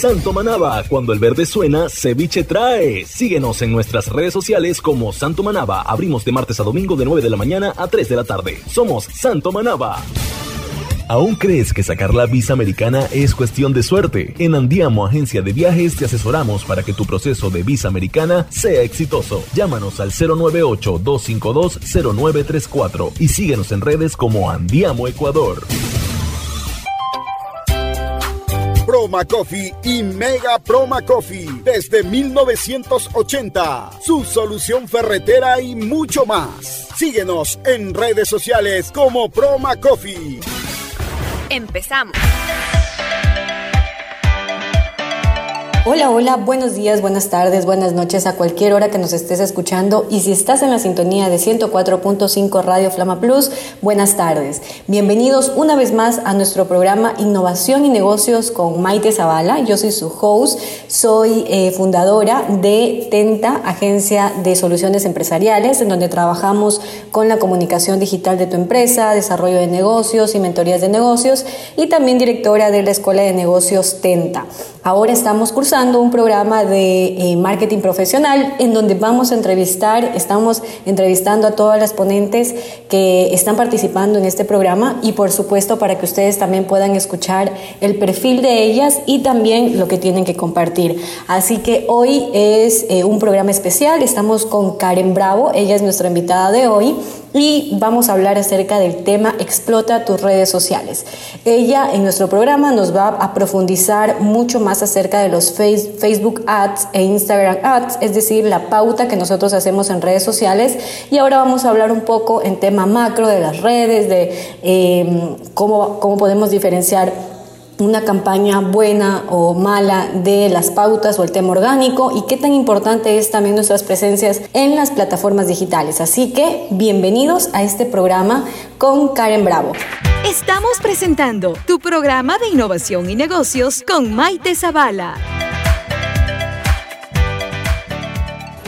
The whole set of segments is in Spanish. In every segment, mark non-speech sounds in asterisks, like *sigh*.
Santo Manaba, cuando el verde suena, ceviche trae. Síguenos en nuestras redes sociales como Santo Manaba. Abrimos de martes a domingo de 9 de la mañana a 3 de la tarde. Somos Santo Manaba. ¿Aún crees que sacar la visa americana es cuestión de suerte? En Andiamo Agencia de Viajes te asesoramos para que tu proceso de visa americana sea exitoso. Llámanos al 098-252-0934 y síguenos en redes como Andiamo Ecuador. Proma Coffee y Mega Proma Coffee desde 1980. Su solución ferretera y mucho más. Síguenos en redes sociales como Proma Coffee. Empezamos. Hola, hola, buenos días, buenas tardes, buenas noches a cualquier hora que nos estés escuchando y si estás en la sintonía de 104.5 Radio Flama Plus, buenas tardes. Bienvenidos una vez más a nuestro programa Innovación y Negocios con Maite Zavala. Yo soy su host, soy eh, fundadora de Tenta, Agencia de Soluciones Empresariales, en donde trabajamos con la comunicación digital de tu empresa, desarrollo de negocios y mentorías de negocios y también directora de la Escuela de Negocios Tenta. Ahora estamos cursando un programa de eh, marketing profesional en donde vamos a entrevistar, estamos entrevistando a todas las ponentes que están participando en este programa y por supuesto para que ustedes también puedan escuchar el perfil de ellas y también lo que tienen que compartir. Así que hoy es eh, un programa especial, estamos con Karen Bravo, ella es nuestra invitada de hoy y vamos a hablar acerca del tema Explota tus redes sociales. Ella en nuestro programa nos va a profundizar mucho más acerca de los Facebook Ads e Instagram Ads, es decir, la pauta que nosotros hacemos en redes sociales. Y ahora vamos a hablar un poco en tema macro de las redes, de eh, cómo, cómo podemos diferenciar una campaña buena o mala de las pautas o el tema orgánico y qué tan importante es también nuestras presencias en las plataformas digitales. Así que bienvenidos a este programa con Karen Bravo. Estamos presentando tu programa de innovación y negocios con Maite Zavala.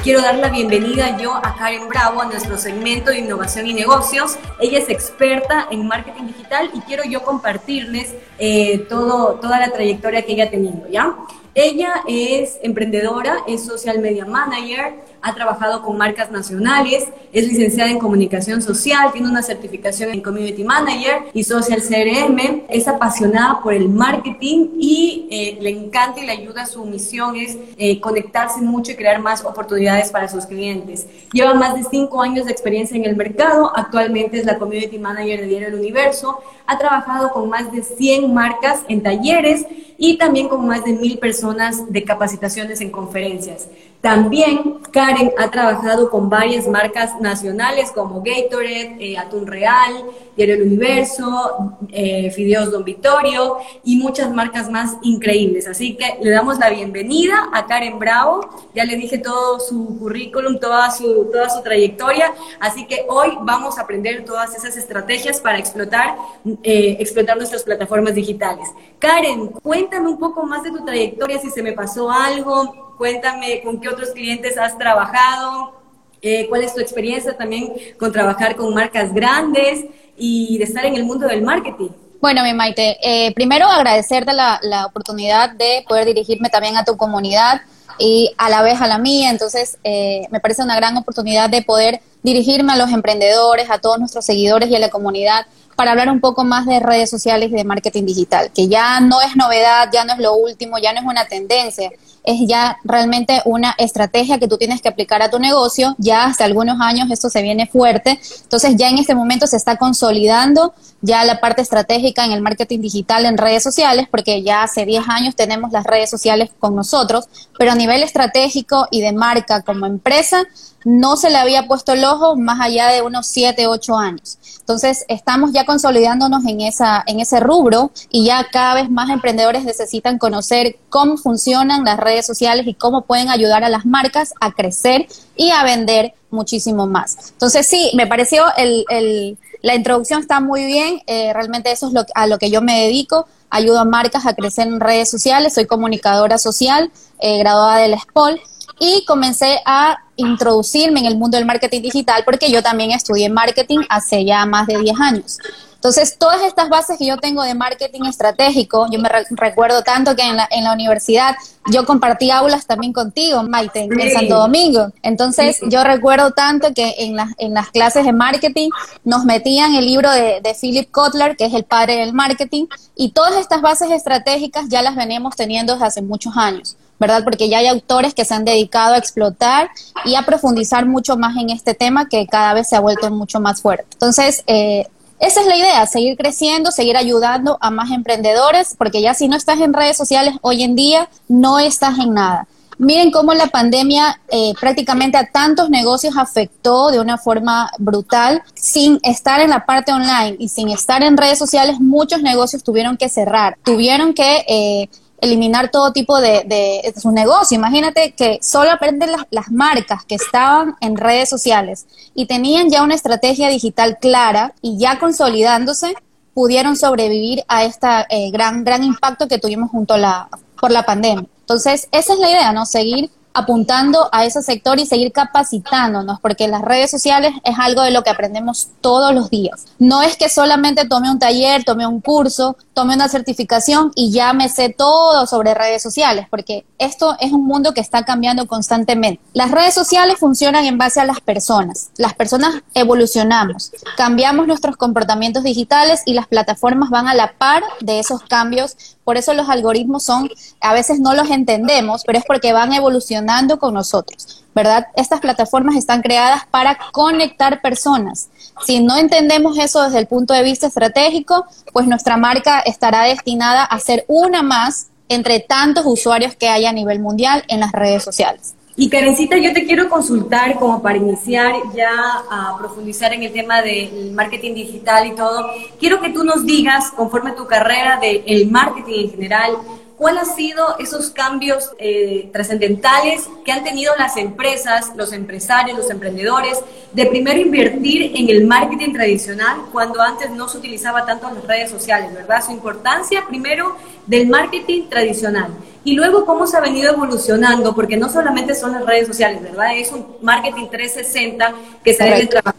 Quiero dar la bienvenida yo a Karen Bravo a nuestro segmento de innovación y negocios. Ella es experta en marketing digital y quiero yo compartirles eh, todo, toda la trayectoria que ella ha tenido, ¿ya? Ella es emprendedora, es social media manager, ha trabajado con marcas nacionales, es licenciada en comunicación social, tiene una certificación en community manager y social CRM, es apasionada por el marketing y eh, le encanta y le ayuda, su misión es eh, conectarse mucho y crear más oportunidades para sus clientes. Lleva más de cinco años de experiencia en el mercado, actualmente es la community manager de Diario El Universo, ha trabajado con más de 100 marcas en talleres y también con más de mil personas de capacitaciones en conferencias. También Karen ha trabajado con varias marcas nacionales como Gatorade, eh, Atún Real, Diario El Universo, eh, Fideos Don Vittorio y muchas marcas más increíbles. Así que le damos la bienvenida a Karen Bravo. Ya le dije todo su currículum, toda su, toda su trayectoria. Así que hoy vamos a aprender todas esas estrategias para explotar, eh, explotar nuestras plataformas digitales. Karen, cuéntame un poco más de tu trayectoria, si se me pasó algo Cuéntame con qué otros clientes has trabajado, eh, cuál es tu experiencia también con trabajar con marcas grandes y de estar en el mundo del marketing. Bueno, mi Maite, eh, primero agradecerte la, la, oportunidad de poder dirigirme también a tu comunidad y a la vez a la mía. Entonces, eh, me parece una gran oportunidad de poder dirigirme a los emprendedores, a todos nuestros seguidores y a la comunidad para hablar un poco más de redes sociales y de marketing digital, que ya no es novedad, ya no es lo último, ya no es una tendencia, es ya realmente una estrategia que tú tienes que aplicar a tu negocio. Ya hace algunos años esto se viene fuerte. Entonces ya en este momento se está consolidando ya la parte estratégica en el marketing digital en redes sociales, porque ya hace 10 años tenemos las redes sociales con nosotros, pero a nivel estratégico y de marca como empresa, no se le había puesto el ojo más allá de unos 7, 8 años. Entonces, estamos ya consolidándonos en, esa, en ese rubro y ya cada vez más emprendedores necesitan conocer cómo funcionan las redes sociales y cómo pueden ayudar a las marcas a crecer y a vender muchísimo más. Entonces sí, me pareció el, el la introducción está muy bien, eh, realmente eso es lo, a lo que yo me dedico, ayudo a marcas a crecer en redes sociales, soy comunicadora social, eh, graduada del SPOL y comencé a introducirme en el mundo del marketing digital porque yo también estudié marketing hace ya más de 10 años. Entonces, todas estas bases que yo tengo de marketing estratégico, yo me recuerdo tanto que en la, en la universidad yo compartí aulas también contigo, Maite, en Santo Domingo. Entonces, yo recuerdo tanto que en, en las clases de marketing nos metían el libro de, de Philip Kotler, que es el padre del marketing, y todas estas bases estratégicas ya las venimos teniendo desde hace muchos años. ¿Verdad? Porque ya hay autores que se han dedicado a explotar y a profundizar mucho más en este tema que cada vez se ha vuelto mucho más fuerte. Entonces, eh, esa es la idea, seguir creciendo, seguir ayudando a más emprendedores, porque ya si no estás en redes sociales hoy en día, no estás en nada. Miren cómo la pandemia eh, prácticamente a tantos negocios afectó de una forma brutal. Sin estar en la parte online y sin estar en redes sociales, muchos negocios tuvieron que cerrar, tuvieron que eh, eliminar todo tipo de, de, su negocio. Imagínate que solo aprenden las, las, marcas que estaban en redes sociales y tenían ya una estrategia digital clara y ya consolidándose, pudieron sobrevivir a este gran, gran impacto que tuvimos junto a la, por la pandemia. Entonces, esa es la idea, ¿no? Seguir apuntando a ese sector y seguir capacitándonos, porque las redes sociales es algo de lo que aprendemos todos los días. No es que solamente tome un taller, tome un curso, tome una certificación y ya me sé todo sobre redes sociales, porque esto es un mundo que está cambiando constantemente. Las redes sociales funcionan en base a las personas. Las personas evolucionamos, cambiamos nuestros comportamientos digitales y las plataformas van a la par de esos cambios por eso los algoritmos son, a veces no los entendemos, pero es porque van evolucionando con nosotros, ¿verdad? Estas plataformas están creadas para conectar personas. Si no entendemos eso desde el punto de vista estratégico, pues nuestra marca estará destinada a ser una más entre tantos usuarios que hay a nivel mundial en las redes sociales. Y Karencita, yo te quiero consultar como para iniciar ya a profundizar en el tema del marketing digital y todo. Quiero que tú nos digas, conforme tu carrera del marketing en general, ¿cuáles han sido esos cambios eh, trascendentales que han tenido las empresas, los empresarios, los emprendedores, de primero invertir en el marketing tradicional cuando antes no se utilizaba tanto las redes sociales, ¿verdad? Su importancia primero del marketing tradicional y luego cómo se ha venido evolucionando, porque no solamente son las redes sociales, ¿verdad? Es un marketing 360 que se debe trabajar.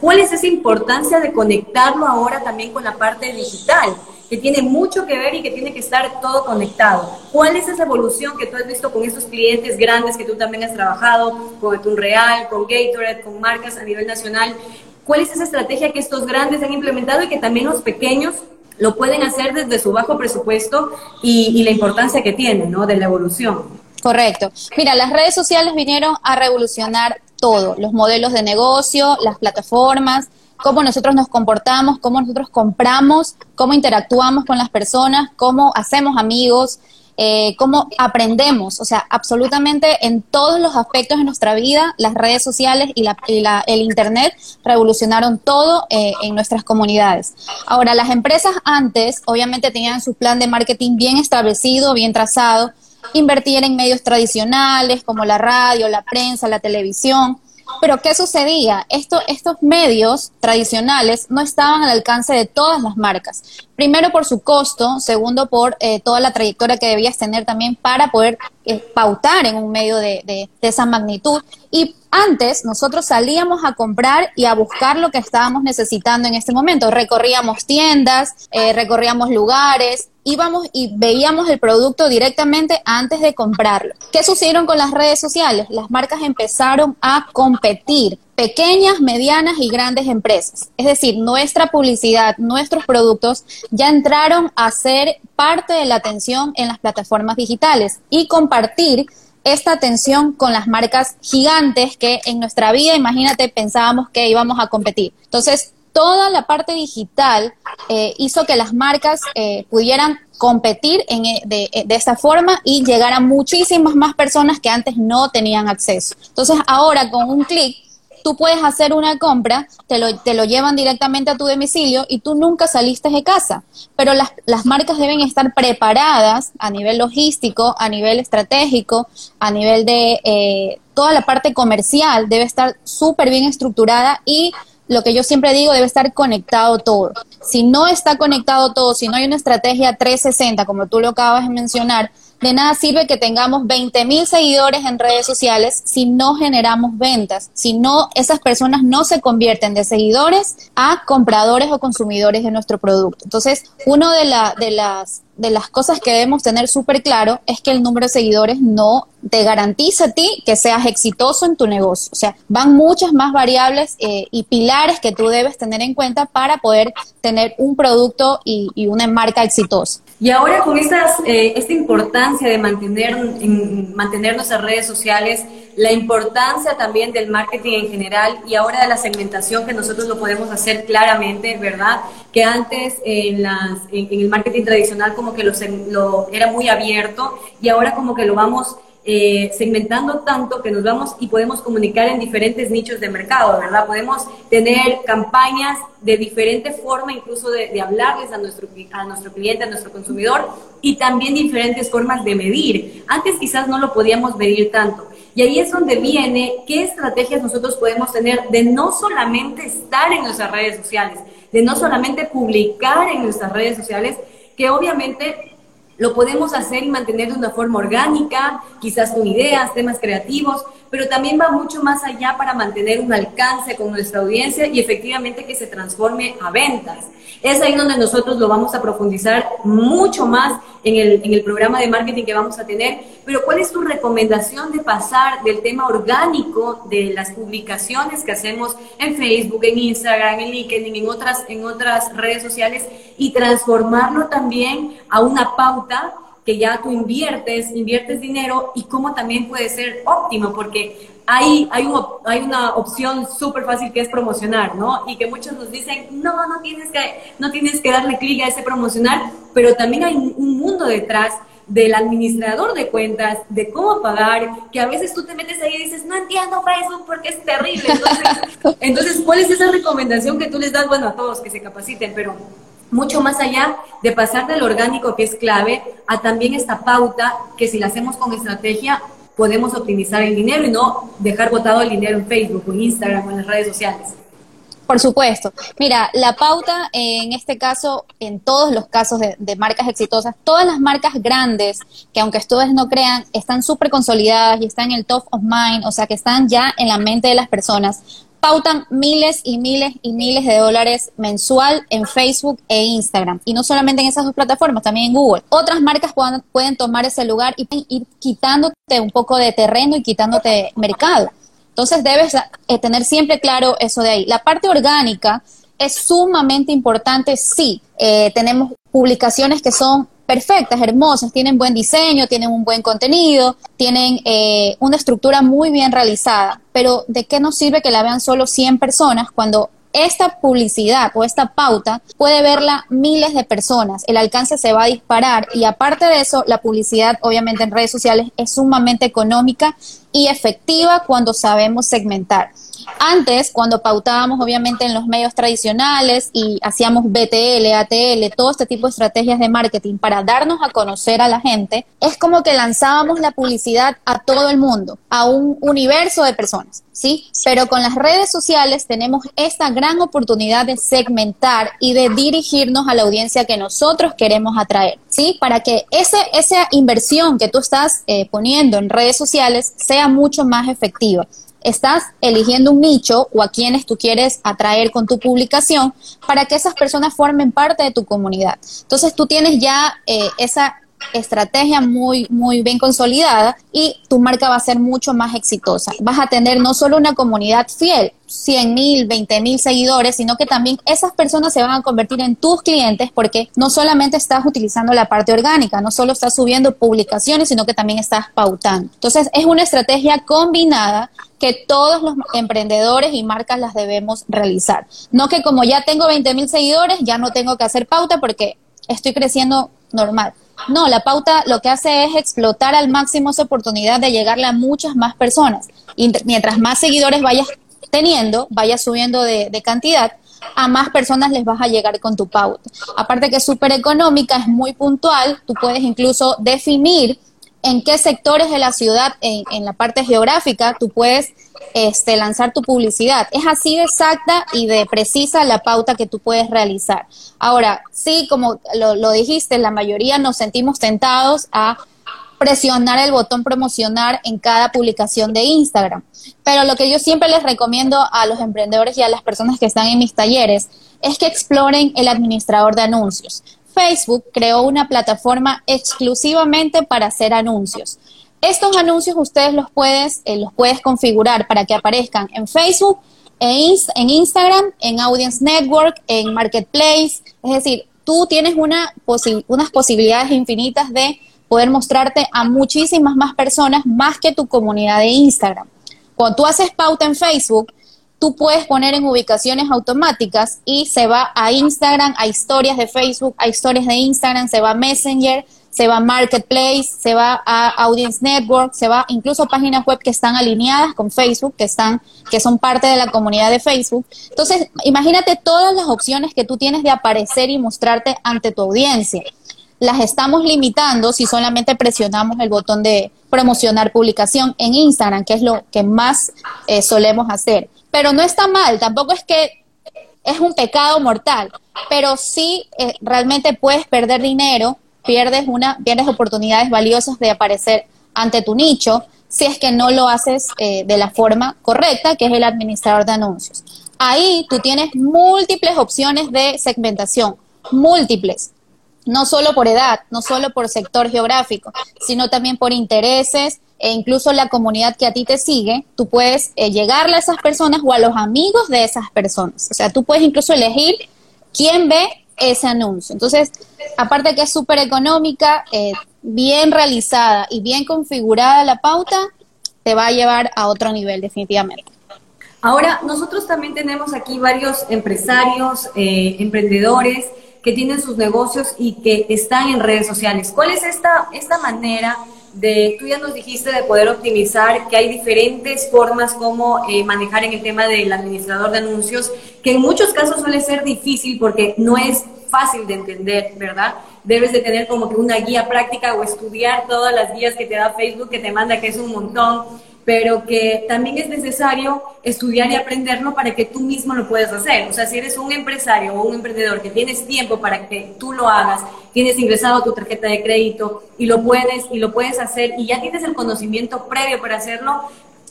¿Cuál es esa importancia de conectarlo ahora también con la parte digital? que tiene mucho que ver y que tiene que estar todo conectado. ¿Cuál es esa evolución que tú has visto con estos clientes grandes que tú también has trabajado, con Real, con Gatorade, con marcas a nivel nacional? ¿Cuál es esa estrategia que estos grandes han implementado y que también los pequeños lo pueden hacer desde su bajo presupuesto y, la importancia que tiene, ¿no? De la evolución. Correcto. Mira, las redes sociales vinieron a revolucionar todo, los modelos de negocio, las plataformas, cómo nosotros nos comportamos, cómo nosotros compramos, cómo interactuamos con las personas, cómo hacemos amigos, eh, cómo aprendemos, o sea, absolutamente en todos los aspectos de nuestra vida, las redes sociales y, la, el Internet revolucionaron todo eh, en nuestras comunidades. Ahora, las empresas antes, obviamente, tenían su plan de marketing bien establecido, bien trazado, invertían en medios tradicionales como la radio, la prensa, la televisión, pero ¿qué sucedía? Esto, estos medios tradicionales no estaban al alcance de todas las marcas. Primero por su costo, segundo por eh, toda la trayectoria que debías tener también para poder eh, pautar en un medio de, de, esa magnitud. Y antes nosotros salíamos a comprar y a buscar lo que estábamos necesitando en este momento. Recorríamos tiendas, eh, recorríamos lugares, íbamos y veíamos el producto directamente antes de comprarlo. ¿Qué sucedieron con las redes sociales? Las marcas empezaron a competir, pequeñas, medianas y grandes empresas. Es decir, nuestra publicidad, nuestros productos ya entraron a ser parte de la atención en las plataformas digitales y compartir esta atención con las marcas gigantes que en nuestra vida, imagínate, pensábamos que íbamos a competir. Entonces, toda la parte digital eh, hizo que las marcas eh, pudieran competir eh, de, de, esta forma y llegar a muchísimas más personas que antes no tenían acceso. Entonces ahora con un clic tú puedes hacer una compra, te lo, te lo llevan directamente a tu domicilio y tú nunca saliste de casa. Pero las, las marcas deben estar preparadas a nivel logístico, a nivel estratégico, a nivel de eh, toda la parte comercial, debe estar súper bien estructurada y lo que yo siempre digo, debe estar conectado todo. Si no está conectado todo, si no hay una estrategia 360, como tú lo acabas de mencionar, de nada sirve que tengamos 20 mil seguidores en redes sociales si no generamos ventas, si no esas personas no se convierten de seguidores a compradores o consumidores de nuestro producto. Entonces, uno de, la, de las de las cosas que debemos tener súper claro es que el número de seguidores no te garantiza a ti que seas exitoso en tu negocio. O sea, van muchas más variables eh, y pilares que tú debes tener en cuenta para poder tener un producto y, una marca exitosa. Y ahora con eh, esta importancia de mantener, en, mantener nuestras redes sociales, la importancia también del marketing en general y ahora de la segmentación que nosotros lo podemos hacer claramente, ¿verdad? Que antes en, el marketing tradicional como que lo, era muy abierto y ahora como que lo vamos eh, segmentando tanto que nos vamos y podemos comunicar en diferentes nichos de mercado, ¿verdad? Podemos tener campañas de diferente forma, incluso de, de, hablarles a nuestro, a nuestro cliente, a nuestro consumidor, y también diferentes formas de medir. Antes quizás no lo podíamos medir tanto. Y ahí es donde viene qué estrategias nosotros podemos tener de no solamente estar en nuestras redes sociales, de no solamente publicar en nuestras redes sociales, que obviamente lo podemos hacer y mantener de una forma orgánica, quizás con ideas, temas creativos, pero también va mucho más allá para mantener un alcance con nuestra audiencia y efectivamente que se transforme a ventas. Es ahí donde nosotros lo vamos a profundizar mucho más en el, en el programa de marketing que vamos a tener. Pero ¿cuál es tu recomendación de pasar del tema orgánico de las publicaciones que hacemos en Facebook, en Instagram, en LinkedIn, en otras, en otras redes sociales y transformarlo también a una pauta que ya tú inviertes, inviertes dinero y cómo también puede ser óptimo, porque hay, hay, hay una opción súper fácil que es promocionar, ¿no? Y que muchos nos dicen, no, no tienes que, no tienes que darle clic a ese promocionar, pero también hay un mundo detrás del administrador de cuentas, de cómo pagar, que a veces tú te metes ahí y dices, no entiendo Facebook porque es terrible. Entonces, *laughs* entonces, ¿cuál es esa recomendación que tú les das? Bueno, a todos que se capaciten, pero mucho más allá de pasar del orgánico, que es clave, a también esta pauta que si la hacemos con estrategia, podemos optimizar el dinero y no dejar botado el dinero en Facebook, en Instagram o en las redes sociales. Por supuesto. Mira, la pauta en este caso, en todos los casos de, de marcas exitosas, todas las marcas grandes, que aunque ustedes no crean, están súper consolidadas y están en el top of mind, o sea, que están ya en la mente de las personas, pautan miles y miles y miles de dólares mensual en Facebook e Instagram. Y no solamente en esas dos plataformas, también en Google. Otras marcas pueden, pueden tomar ese lugar y ir quitándote un poco de terreno y quitándote mercado. Entonces debes eh, tener siempre claro eso de ahí. La parte orgánica es sumamente importante, sí. Eh, tenemos publicaciones que son perfectas, hermosas, tienen buen diseño, tienen un buen contenido, tienen eh, una estructura muy bien realizada, pero ¿de qué nos sirve que la vean solo 100 personas cuando esta publicidad o esta pauta puede verla miles de personas, el alcance se va a disparar y aparte de eso, la publicidad obviamente en redes sociales es sumamente económica y efectiva cuando sabemos segmentar. Antes, cuando pautábamos obviamente en los medios tradicionales y hacíamos BTL, ATL, todo este tipo de estrategias de marketing para darnos a conocer a la gente, es como que lanzábamos la publicidad a todo el mundo, a un universo de personas, ¿sí? Pero con las redes sociales tenemos esta gran oportunidad de segmentar y de dirigirnos a la audiencia que nosotros queremos atraer, ¿sí? Para que ese, esa inversión que tú estás eh, poniendo en redes sociales sea mucho más efectiva estás eligiendo un nicho o a quienes tú quieres atraer con tu publicación para que esas personas formen parte de tu comunidad. Entonces tú tienes ya eh, esa estrategia muy, muy bien consolidada y tu marca va a ser mucho más exitosa. Vas a tener no solo una comunidad fiel, 100 mil, 20 mil seguidores, sino que también esas personas se van a convertir en tus clientes porque no solamente estás utilizando la parte orgánica, no solo estás subiendo publicaciones, sino que también estás pautando. Entonces es una estrategia combinada que todos los emprendedores y marcas las debemos realizar. No que como ya tengo 20 mil seguidores, ya no tengo que hacer pauta porque estoy creciendo normal. No, la pauta lo que hace es explotar al máximo esa oportunidad de llegarle a muchas más personas. Y mientras más seguidores vayas teniendo, vayas subiendo de, de cantidad, a más personas les vas a llegar con tu pauta. Aparte que es súper económica, es muy puntual, tú puedes incluso definir en qué sectores de la ciudad, en, la parte geográfica, tú puedes este, lanzar tu publicidad. Es así de exacta y de precisa la pauta que tú puedes realizar. Ahora, sí, como lo, lo dijiste, la mayoría nos sentimos tentados a presionar el botón promocionar en cada publicación de Instagram. Pero lo que yo siempre les recomiendo a los emprendedores y a las personas que están en mis talleres es que exploren el administrador de anuncios. Facebook creó una plataforma exclusivamente para hacer anuncios. Estos anuncios ustedes los puedes, eh, los puedes configurar para que aparezcan en Facebook, en, Instagram, en Audience Network, en Marketplace. Es decir, tú tienes una unas posibilidades infinitas de poder mostrarte a muchísimas más personas más que tu comunidad de Instagram. Cuando tú haces pauta en Facebook, tú puedes poner en ubicaciones automáticas y se va a Instagram, a historias de Facebook, a historias de Instagram, se va a Messenger, se va a Marketplace, se va a Audience Network, se va incluso a páginas web que están alineadas con Facebook, que están, que son parte de la comunidad de Facebook. Entonces, imagínate todas las opciones que tú tienes de aparecer y mostrarte ante tu audiencia las estamos limitando si solamente presionamos el botón de promocionar publicación en Instagram, que es lo que más eh, solemos hacer. Pero no está mal, tampoco es que es un pecado mortal, pero sí eh, realmente puedes perder dinero, pierdes oportunidades valiosas de aparecer ante tu nicho si es que no lo haces eh, de la forma correcta, que es el administrador de anuncios. Ahí tú tienes múltiples opciones de segmentación, múltiples no solo por edad, no solo por sector geográfico, sino también por intereses e incluso la comunidad que a ti te sigue, tú puedes eh, llegarle a esas personas o a los amigos de esas personas. O sea, tú puedes incluso elegir quién ve ese anuncio. Entonces, aparte que es súper económica, eh, bien realizada y bien configurada la pauta, te va a llevar a otro nivel definitivamente. Ahora, nosotros también tenemos aquí varios empresarios, eh, emprendedores, que tienen sus negocios y que están en redes sociales. ¿Cuál es esta, esta manera de, tú ya nos dijiste, de poder optimizar, que hay diferentes formas como eh, manejar en el tema del administrador de anuncios, que en muchos casos suele ser difícil porque no es fácil de entender, ¿verdad? Debes de tener como que una guía práctica o estudiar todas las guías que te da Facebook, que te manda, que es un montón pero que también es necesario estudiar y aprenderlo para que tú mismo lo puedas hacer. O sea, si eres un empresario o un emprendedor que tienes tiempo para que tú lo hagas, tienes ingresado tu tarjeta de crédito y lo puedes y lo puedes hacer y ya tienes el conocimiento previo para hacerlo,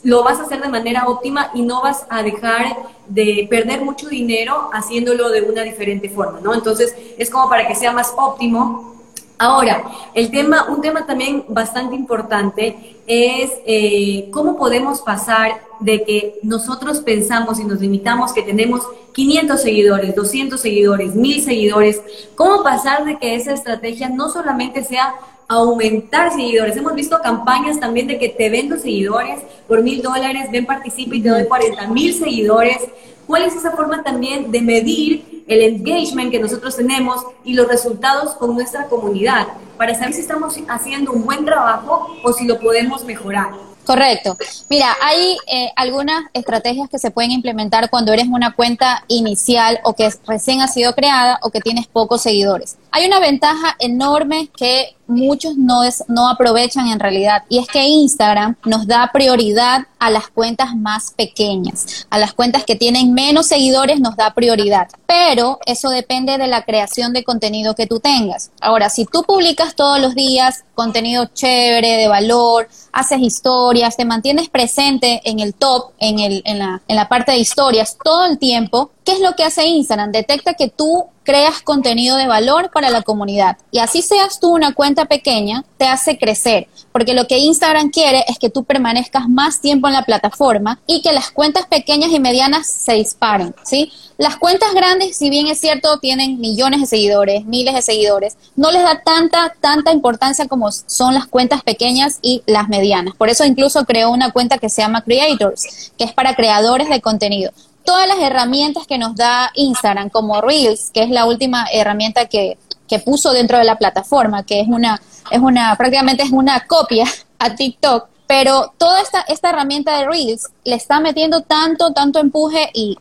lo vas a hacer de manera óptima y no vas a dejar de perder mucho dinero haciéndolo de una diferente forma, ¿no? Entonces, es como para que sea más óptimo Ahora, el tema, un tema también bastante importante es eh, cómo podemos pasar de que nosotros pensamos y nos limitamos que tenemos 500 seguidores, 200 seguidores, 1000 seguidores, cómo pasar de que esa estrategia no solamente sea aumentar seguidores. Hemos visto campañas también de que te vendo seguidores por mil dólares, ven, participa y te doy 40 mil seguidores. ¿Cuál es esa forma también de medir el engagement que nosotros tenemos y los resultados con nuestra comunidad para saber si estamos haciendo un buen trabajo o si lo podemos mejorar. Correcto. Mira, hay eh, algunas estrategias que se pueden implementar cuando eres una cuenta inicial o que recién ha sido creada o que tienes pocos seguidores. Hay una ventaja enorme que muchos no, es, no aprovechan en realidad. Y es que Instagram nos da prioridad a las cuentas más pequeñas, a las cuentas que tienen menos seguidores nos da prioridad, pero eso depende de la creación de contenido que tú tengas. Ahora, si tú publicas todos los días contenido chévere, de valor, haces historias, te mantienes presente en el top, en, el, en, la, en la parte de historias todo el tiempo, ¿qué es lo que hace Instagram? Detecta que tú creas contenido de valor para la comunidad. Y así seas tú una cuenta pequeña, te hace crecer, porque lo que Instagram quiere es que tú permanezcas más tiempo en la plataforma y que las cuentas pequeñas y medianas se disparen, ¿sí? Las cuentas grandes, si bien es cierto, tienen millones de seguidores, miles de seguidores, no les da tanta, tanta importancia como son las cuentas pequeñas y las medianas. Por eso incluso creó una cuenta que se llama Creators, que es para creadores de contenido todas las herramientas que nos da Instagram, como Reels, que es la última herramienta que, que puso dentro de la plataforma, que es una, es una, prácticamente es una copia a TikTok, pero toda esta, esta herramienta de Reels le está metiendo tanto, tanto empuje y,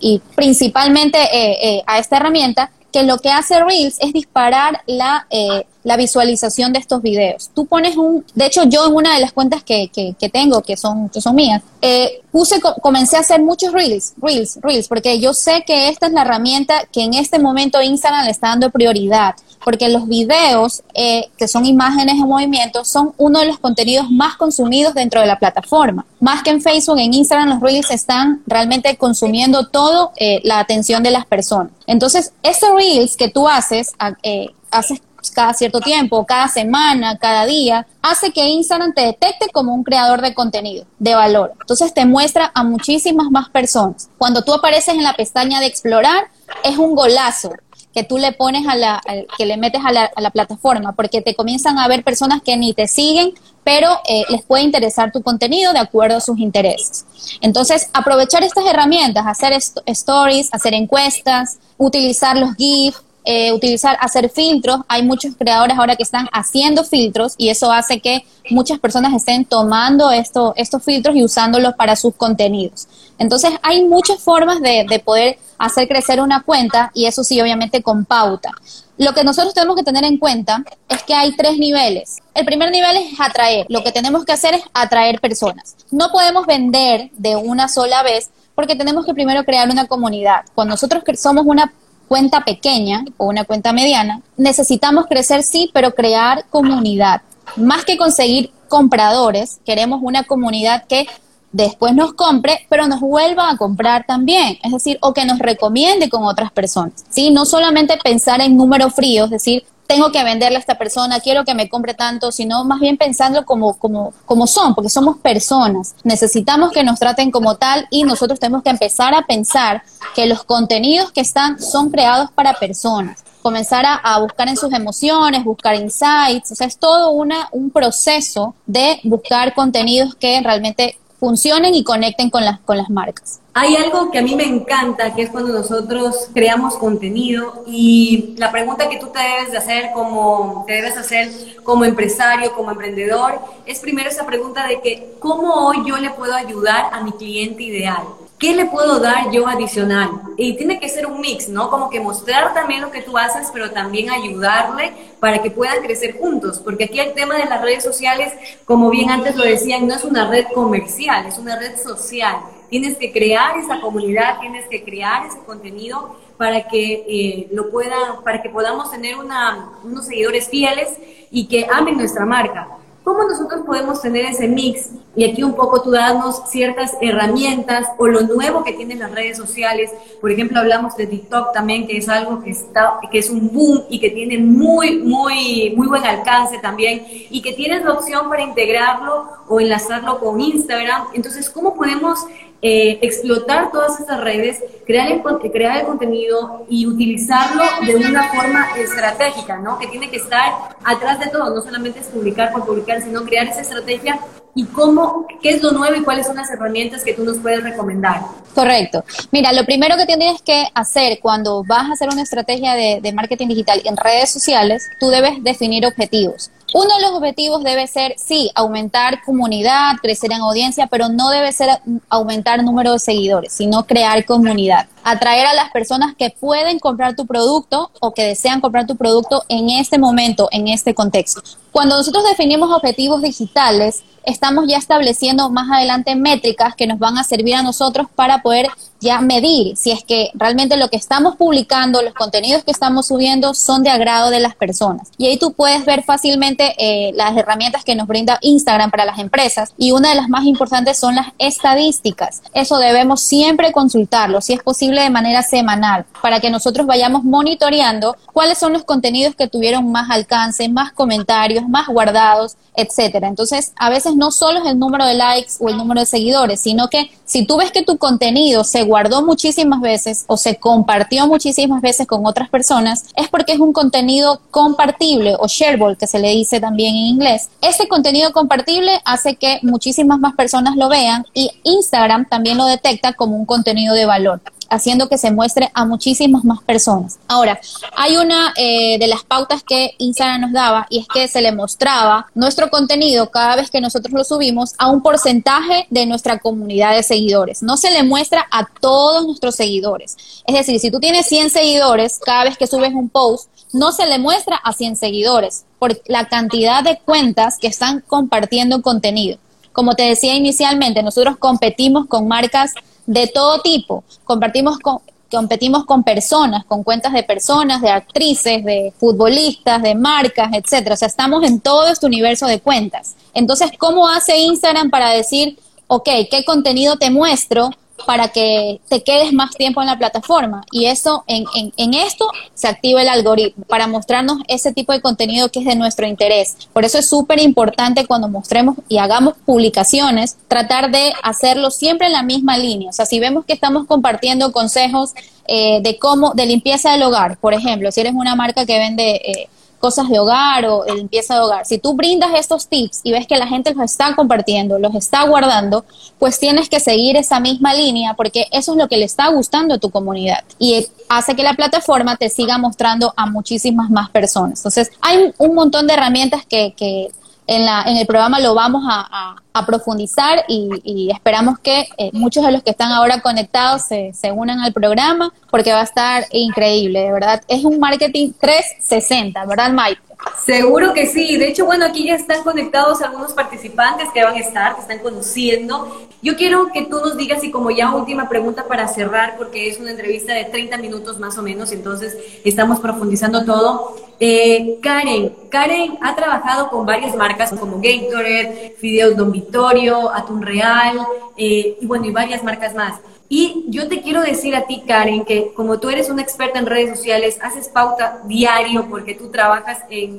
y, principalmente eh, eh, a esta herramienta que lo que hace Reels es disparar la, eh, la visualización de estos videos. Tú pones un, de hecho yo en una de las cuentas que, que, tengo, que son, que son mías, eh, puse, comencé a hacer muchos Reels, Reels, Reels, porque yo sé que esta es la herramienta que en este momento Instagram le está dando prioridad porque los videos, eh, que son imágenes en movimiento, son uno de los contenidos más consumidos dentro de la plataforma. Más que en Facebook, en Instagram, los Reels están realmente consumiendo todo eh, la atención de las personas. Entonces, esos Reels que tú haces, eh, haces cada cierto tiempo, cada semana, cada día, hace que Instagram te detecte como un creador de contenido, de valor. Entonces te muestra a muchísimas más personas. Cuando tú apareces en la pestaña de explorar, es un golazo que tú le pones a la, que le metes a la, plataforma, porque te comienzan a ver personas que ni te siguen, pero eh, les puede interesar tu contenido de acuerdo a sus intereses. Entonces, aprovechar estas herramientas, hacer stories, hacer encuestas, utilizar los GIF, eh, utilizar, hacer filtros. Hay muchos creadores ahora que están haciendo filtros y eso hace que muchas personas estén tomando esto, estos filtros y usándolos para sus contenidos. Entonces, hay muchas formas de, de poder hacer crecer una cuenta y eso sí, obviamente con pauta. Lo que nosotros tenemos que tener en cuenta es que hay tres niveles. El primer nivel es atraer. Lo que tenemos que hacer es atraer personas. No podemos vender de una sola vez porque tenemos que primero crear una comunidad. Cuando nosotros somos una cuenta pequeña o una cuenta mediana, necesitamos crecer sí, pero crear comunidad. Más que conseguir compradores, queremos una comunidad que después nos compre, pero nos vuelva a comprar también, es decir, o que nos recomiende con otras personas, ¿sí? No solamente pensar en números fríos, es decir, tengo que venderle a esta persona, quiero que me compre tanto, sino más bien pensando como, como, como son, porque somos personas. Necesitamos que nos traten como tal y nosotros tenemos que empezar a pensar que los contenidos que están son creados para personas comenzar a, buscar en sus emociones, buscar insights, o sea, es todo una, un proceso de buscar contenidos que realmente funcionen y conecten con las, con las marcas. Hay algo que a mí me encanta, que es cuando nosotros creamos contenido y la pregunta que tú te debes de hacer como, te debes hacer como empresario, como emprendedor, es primero esa pregunta de que, ¿cómo hoy yo le puedo ayudar a mi cliente ideal? ¿Qué le puedo dar yo adicional? Y tiene que ser un mix, ¿no? Como que mostrar también lo que tú haces, pero también ayudarle para que puedan crecer juntos, porque aquí el tema de las redes sociales, como bien antes lo decían, no es una red comercial, es una red social. Tienes que crear esa comunidad, tienes que crear ese contenido para que eh, lo pueda, para que podamos tener una, unos seguidores fieles y que amen nuestra marca. ¿Cómo nosotros podemos tener ese mix? Y aquí un poco tú darnos ciertas herramientas o lo nuevo que tienen las redes sociales. Por ejemplo, hablamos de TikTok también, que es algo que está, que es un boom y que tiene muy, muy, muy buen alcance también y que tienes la opción para integrarlo o enlazarlo con Instagram. Entonces, ¿cómo podemos eh, explotar todas estas redes, crear el, crear contenido y utilizarlo de una forma estratégica, ¿no? Que tiene que estar atrás de todo, no solamente es publicar por publicar, sino crear esa estrategia y cómo, qué es lo nuevo y cuáles son las herramientas que tú nos puedes recomendar. Correcto. Mira, lo primero que tienes que hacer cuando vas a hacer una estrategia de, de marketing digital en redes sociales, tú debes definir objetivos. Uno de los objetivos debe ser, sí, aumentar comunidad, crecer en audiencia, pero no debe ser aumentar número de seguidores, sino crear comunidad. Atraer a las personas que pueden comprar tu producto o que desean comprar tu producto en este momento, en este contexto. Cuando nosotros definimos objetivos digitales, estamos ya estableciendo más adelante métricas que nos van a servir a nosotros para poder ya medir si es que realmente lo que estamos publicando, los contenidos que estamos subiendo son de agrado de las personas. Y ahí tú puedes ver fácilmente eh, las herramientas que nos brinda Instagram para las empresas y una de las más importantes son las estadísticas. Eso debemos siempre consultarlo, si es posible de manera semanal, para que nosotros vayamos monitoreando cuáles son los contenidos que tuvieron más alcance, más comentarios, más guardados, etcétera. Entonces, a veces no solo es el número de likes o el número de seguidores, sino que si tú ves que tu contenido se guardó muchísimas veces o se compartió muchísimas veces con otras personas, es porque es un contenido compartible o shareable, que se le dice también en inglés. Ese contenido compartible hace que muchísimas más personas lo vean y Instagram también lo detecta como un contenido de valor. Haciendo que se muestre a muchísimas más personas. Ahora, hay una eh, de las pautas que Instagram nos daba y es que se le mostraba nuestro contenido cada vez que nosotros lo subimos a un porcentaje de nuestra comunidad de seguidores. No se le muestra a todos nuestros seguidores. Es decir, si tú tienes 100 seguidores, cada vez que subes un post, no se le muestra a 100 seguidores por la cantidad de cuentas que están compartiendo contenido. Como te decía inicialmente, nosotros competimos con marcas de todo tipo, compartimos con, competimos con personas, con cuentas de personas, de actrices, de futbolistas, de marcas, etcétera. O sea, estamos en todo este universo de cuentas. Entonces, ¿cómo hace Instagram para decir, ok, qué contenido te muestro para que te quedes más tiempo en la plataforma. Y eso, en, en, esto se activa el algoritmo para mostrarnos ese tipo de contenido que es de nuestro interés. Por eso es súper importante cuando mostremos y hagamos publicaciones, tratar de hacerlo siempre en la misma línea. O sea, si vemos que estamos compartiendo consejos eh, de cómo, de limpieza del hogar, por ejemplo, si eres una marca que vende... Eh, cosas de hogar o de limpieza de hogar, si tú brindas estos tips y ves que la gente los está compartiendo, los está guardando, pues tienes que seguir esa misma línea porque eso es lo que le está gustando a tu comunidad y hace que la plataforma te siga mostrando a muchísimas más personas. Entonces, hay un montón de herramientas que, que en, la, en el programa lo vamos a, profundizar y, esperamos que eh, muchos de los que están ahora conectados se, se, unan al programa porque va a estar increíble, de verdad. Es un marketing 360, ¿verdad, Mike? Seguro que sí. De hecho, bueno, aquí ya están conectados algunos participantes que van a estar, que están conociendo. Yo quiero que tú nos digas, y como ya última pregunta para cerrar, porque es una entrevista de 30 minutos más o menos, entonces estamos profundizando todo. Eh, Karen, Karen ha trabajado con varias marcas como Gatorade, Fideos Don Vittorio, Atún Real, eh, y bueno, y varias marcas más. Y yo te quiero decir a ti, Karen, que como tú eres una experta en redes sociales, haces pauta diario porque tú trabajas en,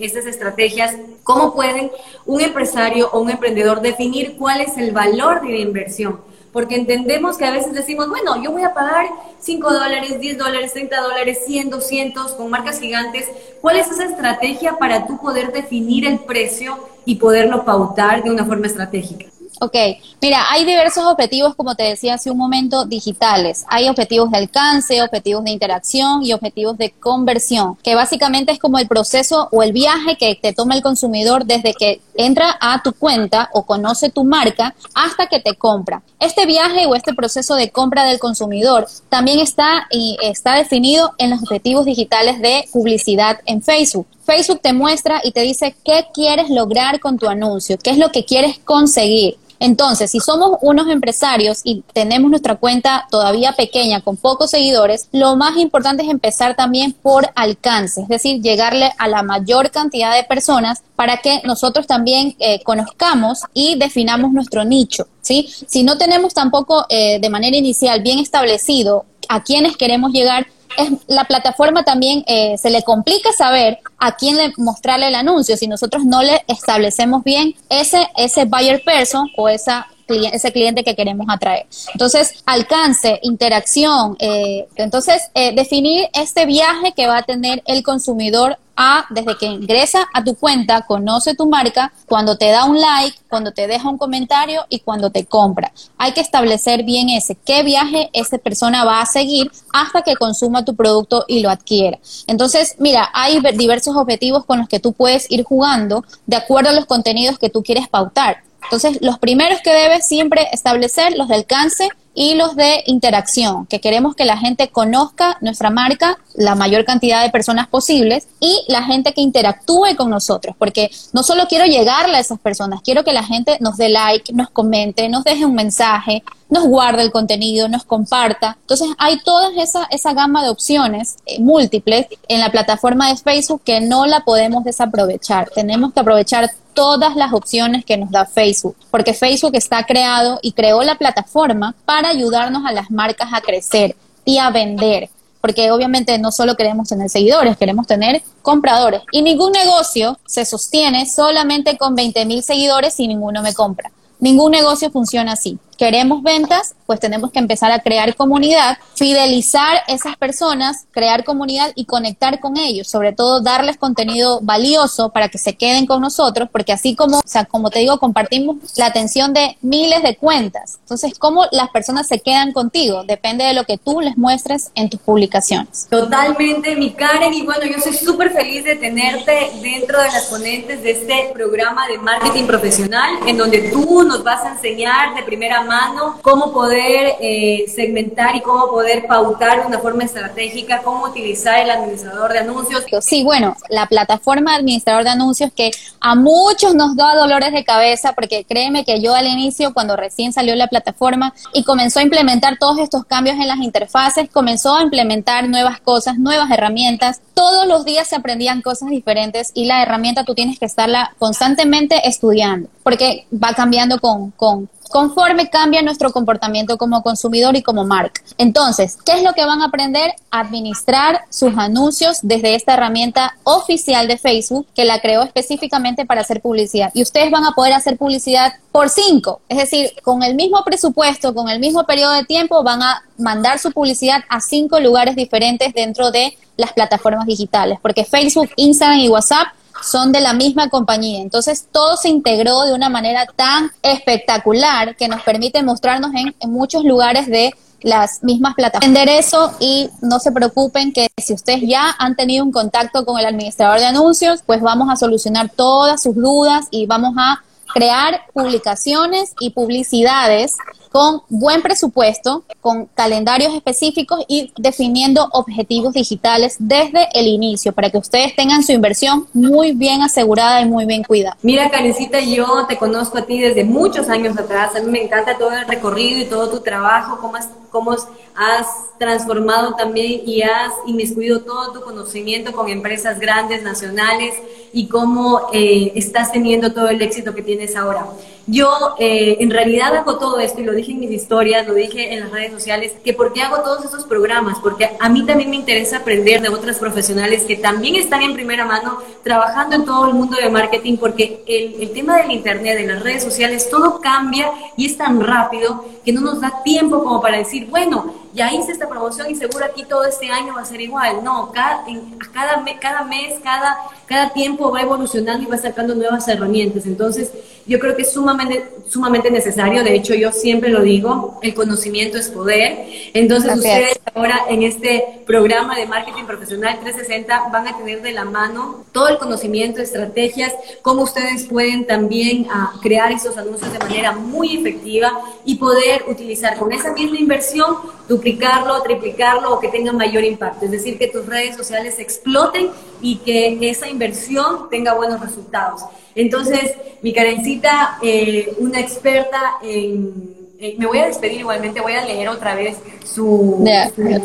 estas estrategias, ¿cómo pueden un empresario o un emprendedor definir cuál es el valor de la inversión? Porque entendemos que a veces decimos, bueno, yo voy a pagar 5 dólares, 10 dólares, 30 dólares, 100, 200 con marcas gigantes. ¿Cuál es esa estrategia para tú poder definir el precio y poderlo pautar de una forma estratégica? Ok, mira, hay diversos objetivos, como te decía hace un momento, digitales. Hay objetivos de alcance, objetivos de interacción y objetivos de conversión, que básicamente es como el proceso o el viaje que te toma el consumidor desde que entra a tu cuenta o conoce tu marca hasta que te compra. Este viaje o este proceso de compra del consumidor también está, y está definido en los objetivos digitales de publicidad en Facebook. Facebook te muestra y te dice qué quieres lograr con tu anuncio, qué es lo que quieres conseguir. Entonces, si somos unos empresarios y tenemos nuestra cuenta todavía pequeña, con pocos seguidores, lo más importante es empezar también por alcance, es decir, llegarle a la mayor cantidad de personas para que nosotros también eh, conozcamos y definamos nuestro nicho. ¿sí? Si no tenemos tampoco eh, de manera inicial bien establecido a quiénes queremos llegar, es, la plataforma también eh, se le complica saber a quién le mostrarle el anuncio. Si nosotros no le establecemos bien ese, ese buyer person o esa ese cliente que queremos atraer. Entonces, alcance, interacción, eh, entonces eh, definir este viaje que va a tener el consumidor a desde que ingresa a tu cuenta, conoce tu marca, cuando te da un like, cuando te deja un comentario y cuando te compra. Hay que establecer bien ese, qué viaje esa persona va a seguir hasta que consuma tu producto y lo adquiera. Entonces, mira, hay diversos objetivos con los que tú puedes ir jugando de acuerdo a los contenidos que tú quieres pautar. Entonces, los primeros que debes siempre establecer, los de alcance y los de interacción, que queremos que la gente conozca nuestra marca, la mayor cantidad de personas posibles, y la gente que interactúe con nosotros, porque no solo quiero llegarle a esas personas, quiero que la gente nos dé like, nos comente, nos deje un mensaje, nos guarde el contenido, nos comparta. Entonces hay toda esa, esa gama de opciones eh, múltiples en la plataforma de Facebook que no la podemos desaprovechar. Tenemos que aprovechar todas las opciones que nos da Facebook, porque Facebook está creado y creó la plataforma para ayudarnos a las marcas a crecer y a vender, porque obviamente no solo queremos tener seguidores, queremos tener compradores. Y ningún negocio se sostiene solamente con 20 mil seguidores si ninguno me compra. Ningún negocio funciona así. Queremos ventas, pues tenemos que empezar a crear comunidad, fidelizar esas personas, crear comunidad y conectar con ellos, sobre todo darles contenido valioso para que se queden con nosotros, porque así como, o sea, como te digo, compartimos la atención de miles de cuentas. Entonces, ¿cómo las personas se quedan contigo? Depende de lo que tú les muestres en tus publicaciones. Totalmente, mi Karen, y bueno, yo soy súper feliz de tenerte dentro de las ponentes de este programa de marketing profesional, en donde tú nos vas a enseñar de primera mano cómo poder eh, segmentar y cómo poder pautar de una forma estratégica, cómo utilizar el administrador de anuncios. Sí, bueno, la plataforma administrador de anuncios que a muchos nos da dolores de cabeza, porque créeme que yo al inicio, cuando recién salió la plataforma y comenzó a implementar todos estos cambios en las interfaces, comenzó a implementar nuevas cosas, nuevas herramientas. Todos los días se aprendían cosas diferentes y la herramienta tú tienes que estarla constantemente estudiando, porque va cambiando con, con, conforme cambia nuestro comportamiento como consumidor y como marca. Entonces, ¿qué es lo que van a aprender? Administrar sus anuncios desde esta herramienta oficial de Facebook que la creó específicamente para hacer publicidad. Y ustedes van a poder hacer publicidad por cinco, es decir, con el mismo presupuesto, con el mismo periodo de tiempo, van a mandar su publicidad a cinco lugares diferentes dentro de las plataformas digitales, porque Facebook, Instagram y WhatsApp son de la misma compañía. Entonces todo se integró de una manera tan espectacular que nos permite mostrarnos en, muchos lugares de las mismas plataformas. Entender eso y no se preocupen que si ustedes ya han tenido un contacto con el administrador de anuncios, pues vamos a solucionar todas sus dudas y vamos a crear publicaciones y publicidades con buen presupuesto, con calendarios específicos y definiendo objetivos digitales desde el inicio para que ustedes tengan su inversión muy bien asegurada y muy bien cuidada. Mira, Karencita, yo te conozco a ti desde muchos años atrás. A mí me encanta todo el recorrido y todo tu trabajo, cómo has, cómo has transformado también y has inmiscuido todo tu conocimiento con empresas grandes, nacionales y cómo eh, estás teniendo todo el éxito que tienes ahora. Yo eh, en realidad hago todo esto y lo dije en mis historias, lo dije en las redes sociales, que por qué hago todos esos programas, porque a mí también me interesa aprender de otras profesionales que también están en primera mano trabajando en todo el mundo de marketing, porque el, el tema del Internet, de las redes sociales, todo cambia y es tan rápido que no nos da tiempo como para decir, bueno, ya hice esta promoción y seguro aquí todo este año va a ser igual. No, cada, cada, cada mes, cada, cada tiempo va evolucionando y va sacando nuevas herramientas. Entonces, yo creo que es sumamente, sumamente necesario. De hecho, yo siempre lo digo, el conocimiento es poder. Entonces, ustedes ahora en este programa de marketing profesional 360 van a tener de la mano todo el conocimiento, estrategias, cómo ustedes pueden también ah, crear esos anuncios de manera muy efectiva y poder utilizar con esa misma inversión duplicarlo, triplicarlo o que tenga mayor impacto. Es decir, que tus redes sociales exploten y que esa inversión tenga buenos resultados. Entonces, mi Karencita, eh, una experta en me voy a despedir igualmente, voy a leer otra vez su,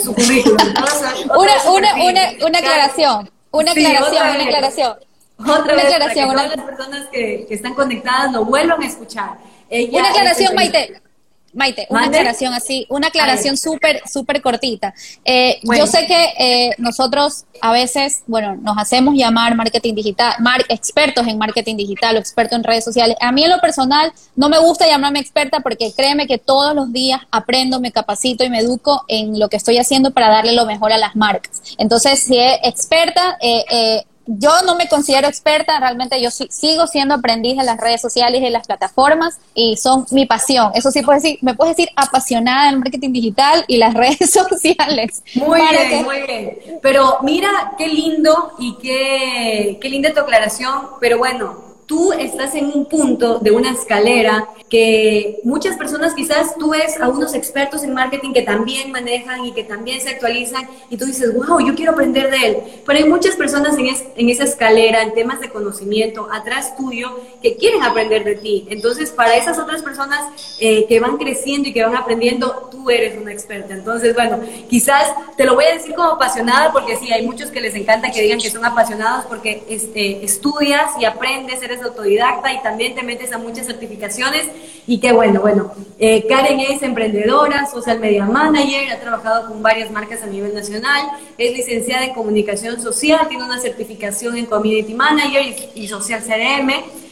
su, currículum. *laughs* una, una, una, una, aclaración, una aclaración, una aclaración. Otra vez, aclaración, para que todas las personas que, que, están conectadas lo vuelvan a escuchar. una aclaración, Maite. Maite, una aclaración así, una aclaración súper, súper cortita. Eh, yo sé que eh, nosotros a veces, bueno, nos hacemos llamar marketing digital, expertos en marketing digital o expertos en redes sociales. A mí en lo personal no me gusta llamarme experta porque créeme que todos los días aprendo, me capacito y me educo en lo que estoy haciendo para darle lo mejor a las marcas. Entonces, si es experta, eh, eh yo no me considero experta, realmente yo sigo siendo aprendiz de las redes sociales y de las plataformas y son mi pasión. Eso sí puedo decir, me puedes decir apasionada del marketing digital y las *laughs* redes sociales. Muy bien, muy bien. Pero mira qué lindo y qué, qué linda tu aclaración, pero bueno, tú estás en un punto de una escalera que muchas personas quizás tú ves a unos expertos en marketing que también manejan y que también se actualizan y tú dices, wow, yo quiero aprender de él. Pero hay muchas personas en, en esa escalera, en temas de conocimiento, atrás tuyo, que quieren aprender de ti. Entonces, para esas otras personas eh, que van creciendo y que van aprendiendo, tú eres una experta. Entonces, bueno, quizás te lo voy a decir como apasionada porque sí, hay muchos que les encanta que digan que son apasionados porque este, estudias y aprendes, eres autodidacta y también te metes a muchas certificaciones y qué bueno, bueno. Eh, Karen es emprendedora, social media manager, ha trabajado con varias marcas a nivel nacional, es licenciada en comunicación social, tiene una certificación en community manager y, social CRM.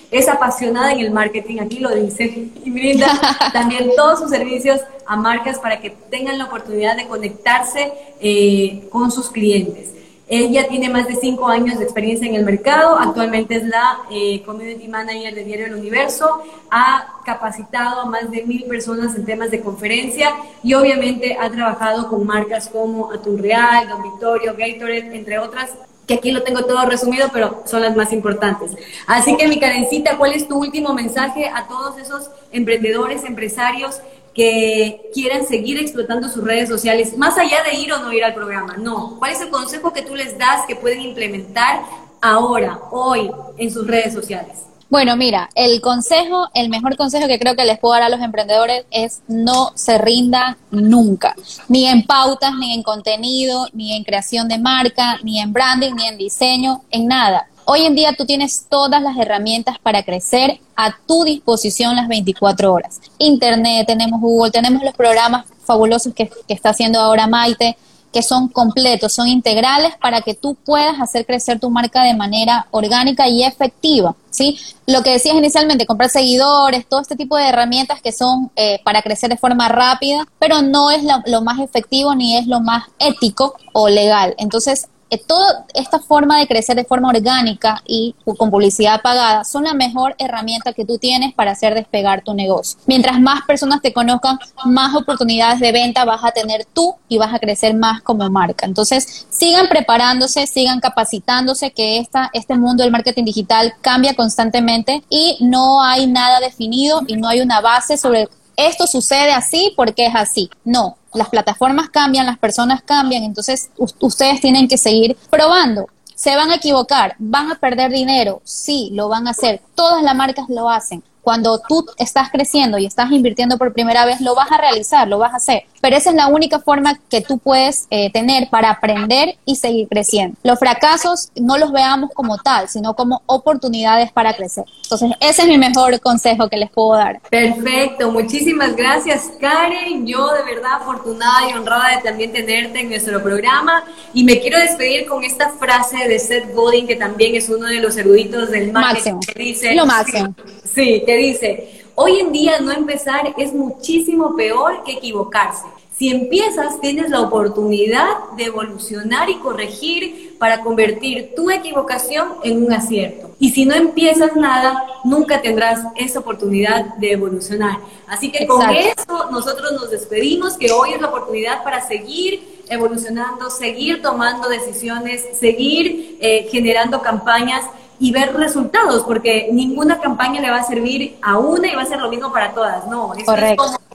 es apasionada en el marketing, aquí lo dice, *laughs* y brinda también todos sus servicios a marcas para que tengan la oportunidad de conectarse eh, con sus clientes. Ella tiene más de cinco años de experiencia en el mercado, actualmente es la eh, Community Manager de Diario El Universo, ha capacitado a más de mil personas en temas de conferencia y obviamente ha trabajado con marcas como Atún Real, Don Vittorio, Gatorade, entre otras, que aquí lo tengo todo resumido, pero son las más importantes. Así que mi carencita, ¿cuál es tu último mensaje a todos esos emprendedores, empresarios que quieran seguir explotando sus redes sociales, más allá de ir o no ir al programa. No. ¿Cuál es el consejo que tú les das que pueden implementar ahora, hoy, en sus redes sociales? Bueno, mira, el consejo, el mejor consejo que creo que les puedo dar a los emprendedores es no se rinda nunca, ni en pautas, ni en contenido, ni en creación de marca, ni en branding, ni en diseño, en nada Hoy en día tú tienes todas las herramientas para crecer a tu disposición las 24 horas. Internet, tenemos Google, tenemos los programas fabulosos que, está haciendo ahora Maite, que son completos, son integrales para que tú puedas hacer crecer tu marca de manera orgánica y efectiva. ¿sí? Lo que decías inicialmente, comprar seguidores, todo este tipo de herramientas que son eh, para crecer de forma rápida, pero no es lo más efectivo ni es lo más ético o legal. Entonces, eh, toda esta forma de crecer de forma orgánica y con publicidad pagada son la mejor herramienta que tú tienes para hacer despegar tu negocio. Mientras más personas te conozcan, más oportunidades de venta vas a tener tú y vas a crecer más como marca. Entonces, sigan preparándose, sigan capacitándose, que esta, este mundo del marketing digital cambia constantemente y no hay nada definido y no hay una base sobre esto sucede así porque es así. No, las plataformas cambian, las personas cambian, entonces ustedes tienen que seguir probando. Se van a equivocar, van a perder dinero, sí, lo van a hacer. Todas las marcas lo hacen cuando tú estás creciendo y estás invirtiendo por primera vez, lo vas a realizar, lo vas a hacer. Pero esa es la única forma que tú puedes eh, tener para aprender y seguir creciendo. Los fracasos no los veamos como tal, sino como oportunidades para crecer. Entonces, ese es mi mejor consejo que les puedo dar. Perfecto, muchísimas gracias Karen. Yo de verdad afortunada y honrada de también tenerte en nuestro programa. Y me quiero despedir con esta frase de Seth Godin, que también es uno de los eruditos del marketing. Máximo. Que dice, Lo máximo. Sí, que dice, hoy en día no empezar es muchísimo peor que equivocarse. Si empiezas, tienes la oportunidad de evolucionar y corregir para convertir tu equivocación en un acierto. Y si no empiezas nada, nunca tendrás esa oportunidad de evolucionar. Así que con eso nosotros nos despedimos, que hoy es la oportunidad para seguir evolucionando, seguir tomando decisiones, seguir eh, generando campañas y ver resultados, porque ninguna campaña le va a servir a una y va a ser lo mismo para todas, no, es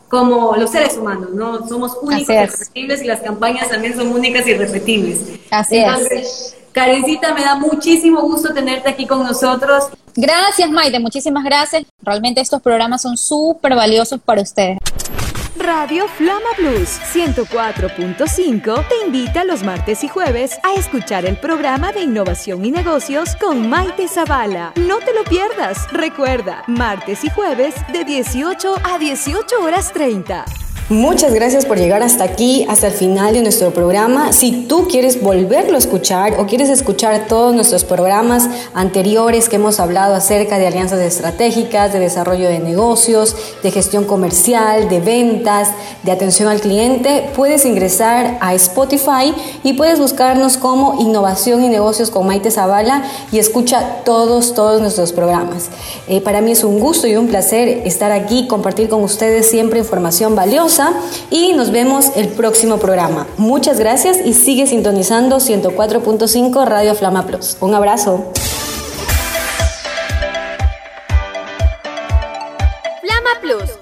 como, los seres humanos, ¿no? Somos únicos y repetibles y las campañas también son únicas y repetibles. Así es. Karencita, me da muchísimo gusto tenerte aquí con nosotros. Gracias, Maite, muchísimas gracias. Realmente estos programas son súper valiosos para ustedes. Radio Flama Plus 104.5 te invita los martes y jueves a escuchar el programa de innovación y negocios con Maite Zavala. No te lo pierdas. Recuerda, martes y jueves de 18 a 18 horas 30. Muchas gracias por llegar hasta aquí, hasta el final de nuestro programa. Si tú quieres volverlo a escuchar o quieres escuchar todos nuestros programas anteriores que hemos hablado acerca de alianzas estratégicas, de desarrollo de negocios, de gestión comercial, de ventas, de atención al cliente, puedes ingresar a Spotify y puedes buscarnos como Innovación y Negocios con Maite Zavala y escucha todos, todos nuestros programas. Eh, para mí es un gusto y un placer estar aquí, compartir con ustedes siempre información valiosa y nos vemos el próximo programa. Muchas gracias y sigue sintonizando 104.5 Radio Flama Plus. Un abrazo. Flama Plus